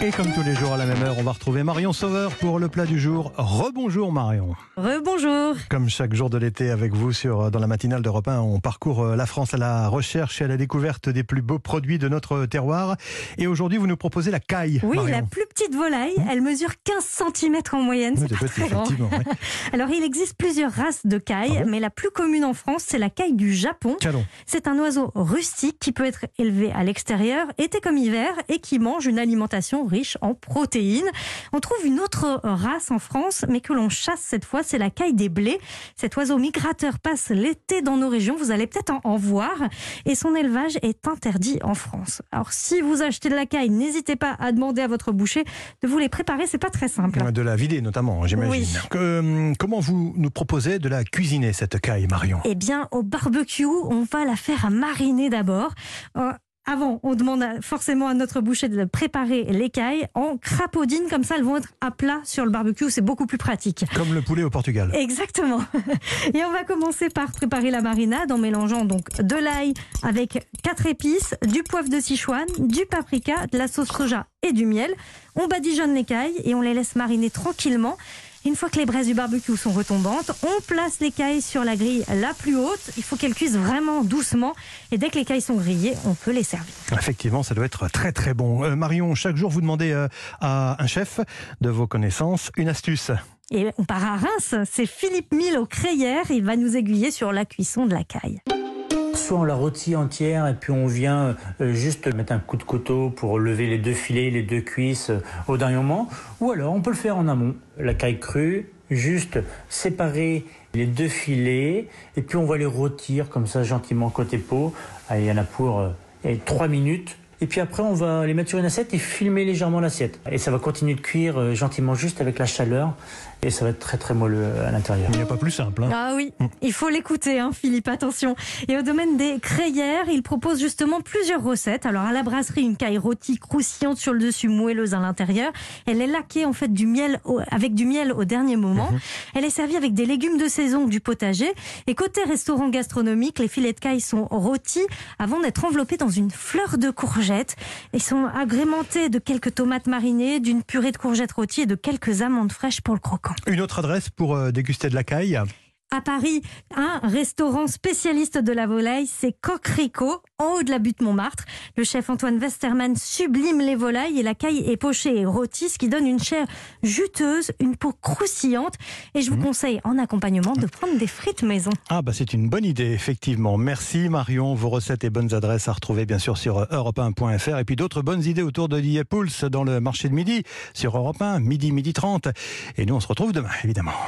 Et comme tous les jours à la même heure, on va retrouver Marion Sauveur pour le plat du jour. Rebonjour Marion. Rebonjour. Comme chaque jour de l'été avec vous sur dans la matinale d'Europe 1, on parcourt euh, la France à la recherche et à la découverte des plus beaux produits de notre terroir. Et aujourd'hui, vous nous proposez la caille. Oui, Marion. la plus petite volaille, elle mesure 15 cm en moyenne. Oui, C'est très grand. effectivement. ouais. Alors, il existe plusieurs races de caille, Ah bon mais la plus commune en France, c'est la caille du Japon. C'est un oiseau rustique qui peut être élevé à l'extérieur, été comme hiver, et qui mange une alimentation riche en protéines. On trouve une autre race en France, mais que l'on chasse cette fois, c'est la caille des blés. Cet oiseau migrateur passe l'été dans nos régions, vous allez peut-être en, en voir, et son élevage est interdit en France. Alors si vous achetez de la caille, n'hésitez pas à demander à votre boucher de vous les préparer, c'est pas très simple. De la vider notamment, j'imagine. Oui. Hum, comment vous nous proposez de la cuisiner, cette caille, Marion? Eh bien, au barbecue, on va la faire mariner d'abord. Euh, avant, on demande forcément à notre boucher de préparer les cailles en crapaudine, comme ça elles vont être à plat sur le barbecue, c'est beaucoup plus pratique. Comme le poulet au Portugal. Exactement. Et on va commencer par préparer la marinade en mélangeant donc de l'ail avec quatre épices, du poivre de Sichuan, du paprika, de la sauce soja et du miel. On badigeonne les cailles et on les laisse mariner tranquillement. Une fois que les braises du barbecue sont retombantes, on place les cailles sur la grille la plus haute. Il faut qu'elles cuisent vraiment doucement. Et dès que les cailles sont grillées, on peut les servir. Effectivement, ça doit être très très bon. Euh, Marion, chaque jour, vous demandez euh, à un chef de vos connaissances une astuce. Et on part à Reims. C'est Philippe Mille au Crayère. Il va nous aiguiller sur la cuisson de la caille. Soit on la rôtit entière et puis on vient euh, juste mettre un coup de couteau pour lever les deux filets, les deux cuisses euh, au dernier moment. Ou alors on peut le faire en amont. La caille crue, juste séparer les deux filets et puis on va les rôtir comme ça gentiment côté peau. Il y en a pour euh, eh, trois minutes. Et puis après, on va les mettre sur une assiette et filmer légèrement l'assiette. Et ça va continuer de cuire euh, gentiment juste avec la chaleur. Et ça va être très très moelleux euh, à l'intérieur. Il n'y a pas plus simple. hein. Ah oui, il faut l'écouter, hein, Philippe, attention. Et au domaine des crayères, il propose justement plusieurs recettes. Alors à la brasserie, une caille rôtie croustillante sur le dessus, moelleuse à l'intérieur. Elle est laquée en fait du miel au- avec du miel au dernier moment. Elle est servie avec des légumes de saison du potager. Et côté restaurant gastronomique, les filets de caille sont rôtis avant d'être enveloppés dans une fleur de courgette. Ils sont agrémentés de quelques tomates marinées, d'une purée de courgettes rôties et de quelques amandes fraîches pour le croquant. Une autre adresse pour euh, déguster de la caille? À Paris, un restaurant spécialiste de la volaille, c'est Coquerico, en haut de la butte Montmartre. Le chef Antoine Westermann sublime les volailles et la caille est pochée et rôtie, ce qui donne une chair juteuse, une peau croustillante. Et je vous conseille en accompagnement de prendre des frites maison. Ah bah c'est une bonne idée, effectivement. Merci Marion. Vos recettes et bonnes adresses à retrouver bien sûr sur euh, europe1.fr et puis d'autres bonnes idées autour de Pulse dans le marché de midi sur Europe 1, midi, midi 30. Et nous on se retrouve demain, évidemment.